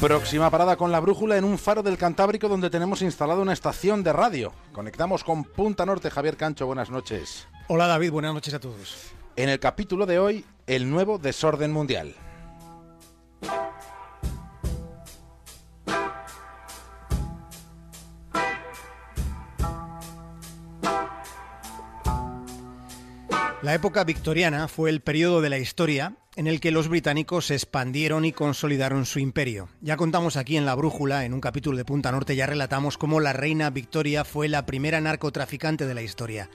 Próxima parada con la brújula en un faro del Cantábrico donde tenemos instalada una estación de radio. Conectamos con Punta Norte. Javier Cancho, buenas noches. Hola David, buenas noches a todos. En el capítulo de hoy, el nuevo desorden mundial. La época victoriana fue el periodo de la historia en el que los británicos expandieron y consolidaron su imperio. Ya contamos aquí en La Brújula, en un capítulo de Punta Norte, ya relatamos cómo la reina Victoria fue la primera narcotraficante de la historia.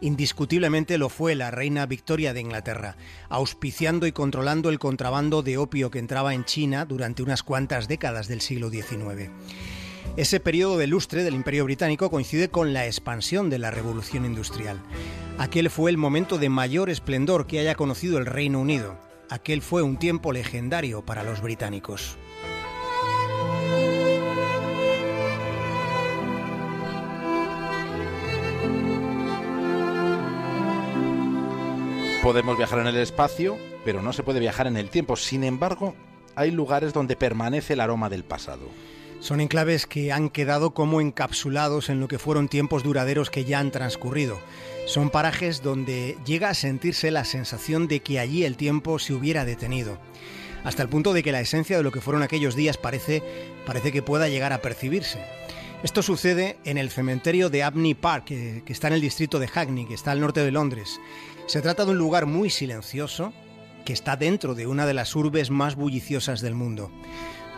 Indiscutiblemente lo fue la reina Victoria de Inglaterra, auspiciando y controlando el contrabando de opio que entraba en China durante unas cuantas décadas del siglo XIX. Ese periodo de lustre del Imperio Británico coincide con la expansión de la Revolución Industrial. Aquel fue el momento de mayor esplendor que haya conocido el Reino Unido. Aquel fue un tiempo legendario para los británicos. Podemos viajar en el espacio, pero no se puede viajar en el tiempo. Sin embargo, hay lugares donde permanece el aroma del pasado. Son enclaves que han quedado como encapsulados en lo que fueron tiempos duraderos que ya han transcurrido. Son parajes donde llega a sentirse la sensación de que allí el tiempo se hubiera detenido. Hasta el punto de que la esencia de lo que fueron aquellos días parece, parece que pueda llegar a percibirse. Esto sucede en el cementerio de Abney Park, que, que está en el distrito de Hackney, que está al norte de Londres. Se trata de un lugar muy silencioso que está dentro de una de las urbes más bulliciosas del mundo.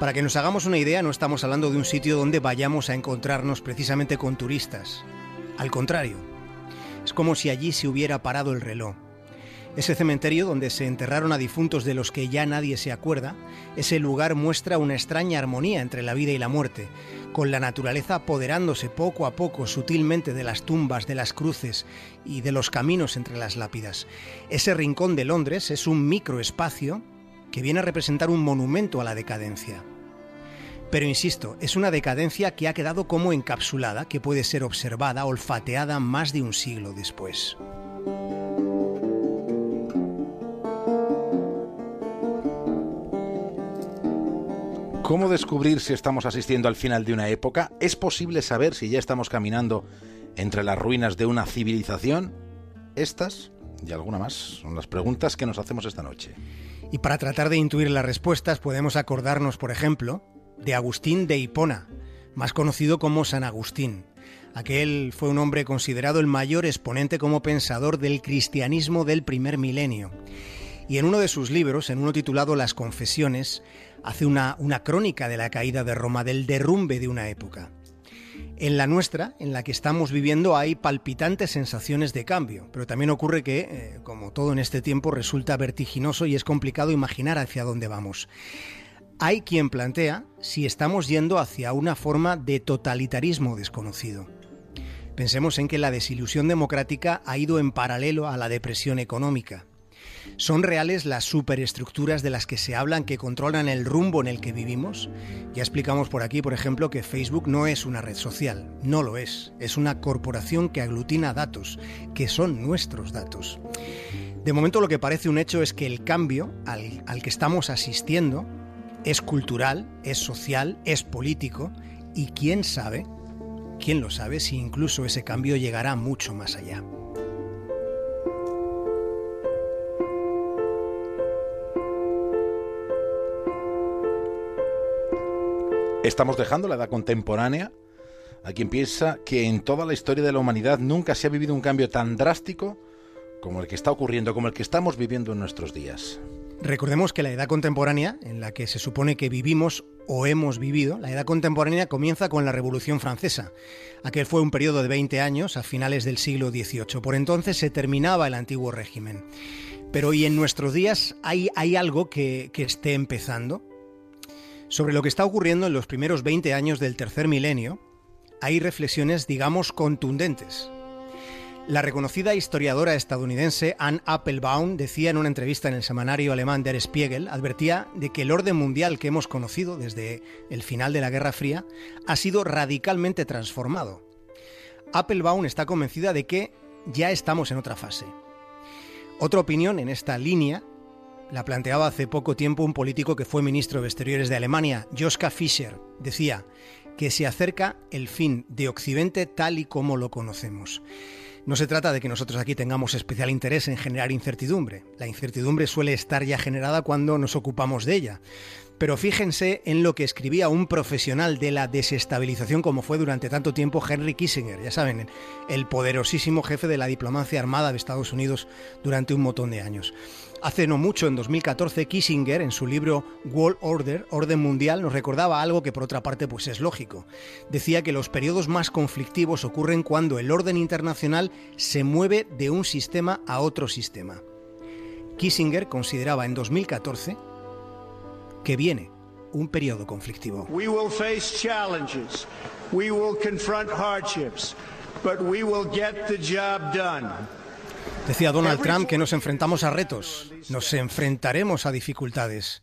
Para que nos hagamos una idea, no estamos hablando de un sitio donde vayamos a encontrarnos precisamente con turistas. Al contrario, es como si allí se hubiera parado el reloj. Ese cementerio donde se enterraron a difuntos de los que ya nadie se acuerda, ese lugar muestra una extraña armonía entre la vida y la muerte, con la naturaleza apoderándose poco a poco sutilmente de las tumbas, de las cruces y de los caminos entre las lápidas. Ese rincón de Londres es un microespacio que viene a representar un monumento a la decadencia. Pero insisto, es una decadencia que ha quedado como encapsulada, que puede ser observada, olfateada más de un siglo después. ¿Cómo descubrir si estamos asistiendo al final de una época? ¿Es posible saber si ya estamos caminando entre las ruinas de una civilización? Estas y alguna más son las preguntas que nos hacemos esta noche. Y para tratar de intuir las respuestas podemos acordarnos, por ejemplo, de Agustín de Hipona, más conocido como San Agustín. Aquel fue un hombre considerado el mayor exponente como pensador del cristianismo del primer milenio. Y en uno de sus libros, en uno titulado Las Confesiones, hace una, una crónica de la caída de Roma, del derrumbe de una época. En la nuestra, en la que estamos viviendo, hay palpitantes sensaciones de cambio, pero también ocurre que, eh, como todo en este tiempo, resulta vertiginoso y es complicado imaginar hacia dónde vamos. Hay quien plantea si estamos yendo hacia una forma de totalitarismo desconocido. Pensemos en que la desilusión democrática ha ido en paralelo a la depresión económica. ¿Son reales las superestructuras de las que se hablan que controlan el rumbo en el que vivimos? Ya explicamos por aquí, por ejemplo, que Facebook no es una red social, no lo es, es una corporación que aglutina datos, que son nuestros datos. De momento lo que parece un hecho es que el cambio al, al que estamos asistiendo es cultural, es social, es político y quién sabe, quién lo sabe si incluso ese cambio llegará mucho más allá. Estamos dejando la edad contemporánea. A quien piensa que en toda la historia de la humanidad nunca se ha vivido un cambio tan drástico como el que está ocurriendo, como el que estamos viviendo en nuestros días. Recordemos que la edad contemporánea, en la que se supone que vivimos o hemos vivido, la edad contemporánea comienza con la Revolución Francesa. Aquel fue un periodo de 20 años a finales del siglo XVIII. Por entonces se terminaba el antiguo régimen. Pero hoy en nuestros días hay, algo que, que esté empezando, sobre lo que está ocurriendo en los primeros 20 años del tercer milenio, hay reflexiones, digamos, contundentes. La reconocida historiadora estadounidense Anne Applebaum decía en una entrevista en el semanario alemán Der Spiegel, advertía de que el orden mundial que hemos conocido desde el final de la Guerra Fría ha sido radicalmente transformado. Applebaum está convencida de que ya estamos en otra fase. Otra opinión en esta línea la planteaba hace poco tiempo un político que fue ministro de Exteriores de Alemania, Joschka Fischer. Decía que se acerca el fin de Occidente tal y como lo conocemos. No se trata de que nosotros aquí tengamos especial interés en generar incertidumbre. La incertidumbre suele estar ya generada cuando nos ocupamos de ella. Pero fíjense en lo que escribía un profesional de la desestabilización como fue durante tanto tiempo Henry Kissinger, ya saben, el poderosísimo jefe de la diplomacia armada de Estados Unidos durante un montón de años. Hace no mucho, en 2014, Kissinger, en su libro World Order, Orden Mundial, nos recordaba algo que por otra parte pues es lógico. Decía que los periodos más conflictivos ocurren cuando el orden internacional se mueve de un sistema a otro sistema. Kissinger consideraba en 2014 que viene un periodo conflictivo. We will face challenges. We will confront hardships, but we will get the job done. Decía Donald Trump que nos enfrentamos a retos, nos enfrentaremos a dificultades,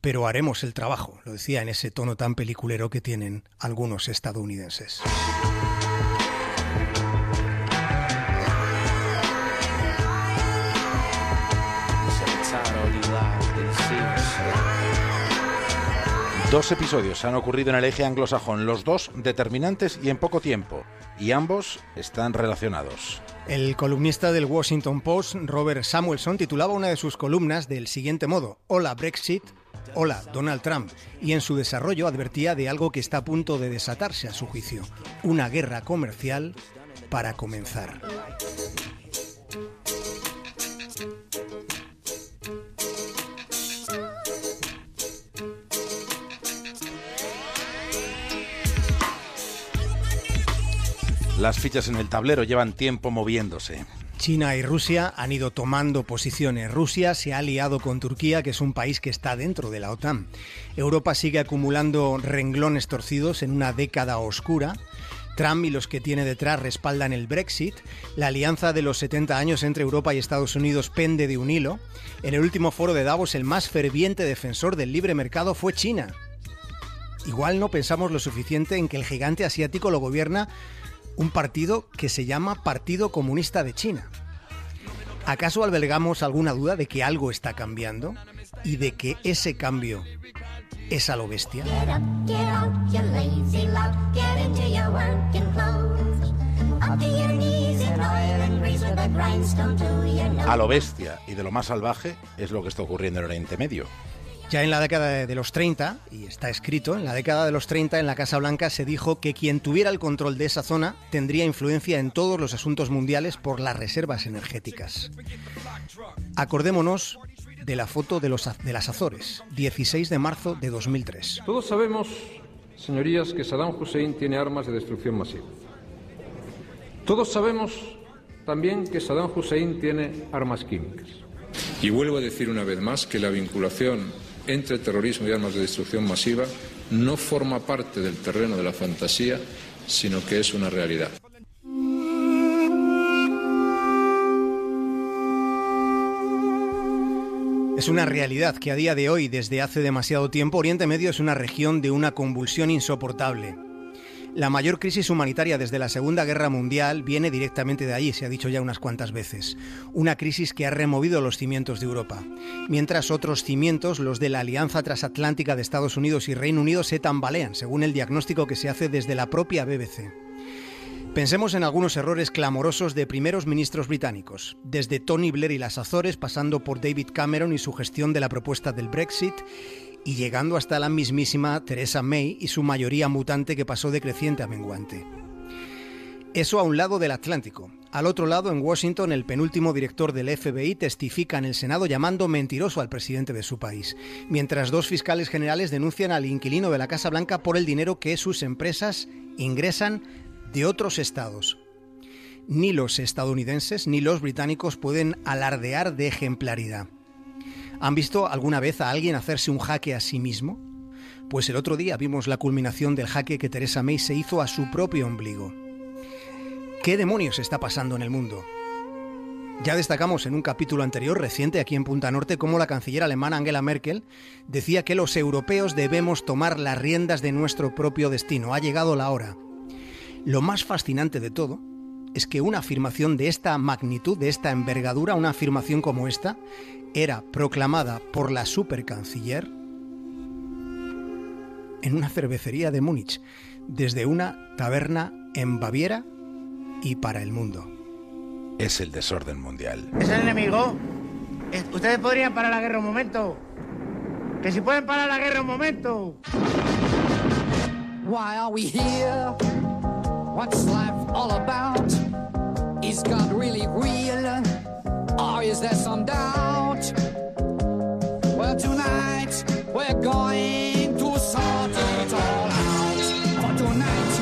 pero haremos el trabajo, lo decía en ese tono tan peliculero que tienen algunos estadounidenses. Dos episodios han ocurrido en el eje anglosajón, los dos determinantes y en poco tiempo, y ambos están relacionados. El columnista del Washington Post, Robert Samuelson, titulaba una de sus columnas del siguiente modo, Hola Brexit, hola Donald Trump, y en su desarrollo advertía de algo que está a punto de desatarse a su juicio, una guerra comercial para comenzar. Las fichas en el tablero llevan tiempo moviéndose. China y Rusia han ido tomando posiciones. Rusia se ha aliado con Turquía, que es un país que está dentro de la OTAN. Europa sigue acumulando renglones torcidos en una década oscura. Trump y los que tiene detrás respaldan el Brexit. La alianza de los 70 años entre Europa y Estados Unidos pende de un hilo. En el último foro de Davos, el más ferviente defensor del libre mercado fue China. Igual no pensamos lo suficiente en que el gigante asiático lo gobierna un partido que se llama Partido Comunista de China. ¿Acaso albergamos alguna duda de que algo está cambiando y de que ese cambio es a lo bestia? A lo bestia y de lo más salvaje es lo que está ocurriendo en el Oriente Medio. Ya en la década de los 30, y está escrito, en la década de los 30 en la Casa Blanca se dijo que quien tuviera el control de esa zona tendría influencia en todos los asuntos mundiales por las reservas energéticas. Acordémonos de la foto de, los, de las Azores, 16 de marzo de 2003. Todos sabemos, señorías, que Saddam Hussein tiene armas de destrucción masiva. Todos sabemos también que Saddam Hussein tiene armas químicas. Y vuelvo a decir una vez más que la vinculación entre terrorismo y armas de destrucción masiva no forma parte del terreno de la fantasía, sino que es una realidad. Es una realidad que a día de hoy, desde hace demasiado tiempo, Oriente Medio es una región de una convulsión insoportable. La mayor crisis humanitaria desde la Segunda Guerra Mundial viene directamente de allí, se ha dicho ya unas cuantas veces. Una crisis que ha removido los cimientos de Europa. Mientras otros cimientos, los de la Alianza Transatlántica de Estados Unidos y Reino Unido, se tambalean, según el diagnóstico que se hace desde la propia BBC. Pensemos en algunos errores clamorosos de primeros ministros británicos, desde Tony Blair y las Azores, pasando por David Cameron y su gestión de la propuesta del Brexit, y llegando hasta la mismísima Theresa May y su mayoría mutante que pasó de creciente a menguante. Eso a un lado del Atlántico. Al otro lado, en Washington, el penúltimo director del FBI testifica en el Senado llamando mentiroso al presidente de su país, mientras dos fiscales generales denuncian al inquilino de la Casa Blanca por el dinero que sus empresas ingresan de otros estados. Ni los estadounidenses ni los británicos pueden alardear de ejemplaridad. ¿Han visto alguna vez a alguien hacerse un jaque a sí mismo? Pues el otro día vimos la culminación del jaque que Teresa May se hizo a su propio ombligo. ¿Qué demonios está pasando en el mundo? Ya destacamos en un capítulo anterior reciente aquí en Punta Norte cómo la canciller alemana Angela Merkel decía que los europeos debemos tomar las riendas de nuestro propio destino. Ha llegado la hora. Lo más fascinante de todo es que una afirmación de esta magnitud, de esta envergadura, una afirmación como esta, era proclamada por la supercanciller en una cervecería de Múnich, desde una taberna en Baviera y para el mundo. Es el desorden mundial. ¿Es el enemigo? Eh, Ustedes podrían parar la guerra un momento. Que si pueden parar la guerra un momento. Why are we here? What's life all about? Is God really real? Or is there some doubt? Well, tonight we're going to sort it all out. For tonight,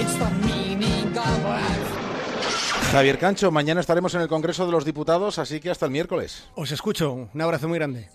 it's the meaning of life. Javier Cancho, mañana estaremos en el Congreso de los Diputados, así que hasta el miércoles. Os escucho, un abrazo muy grande.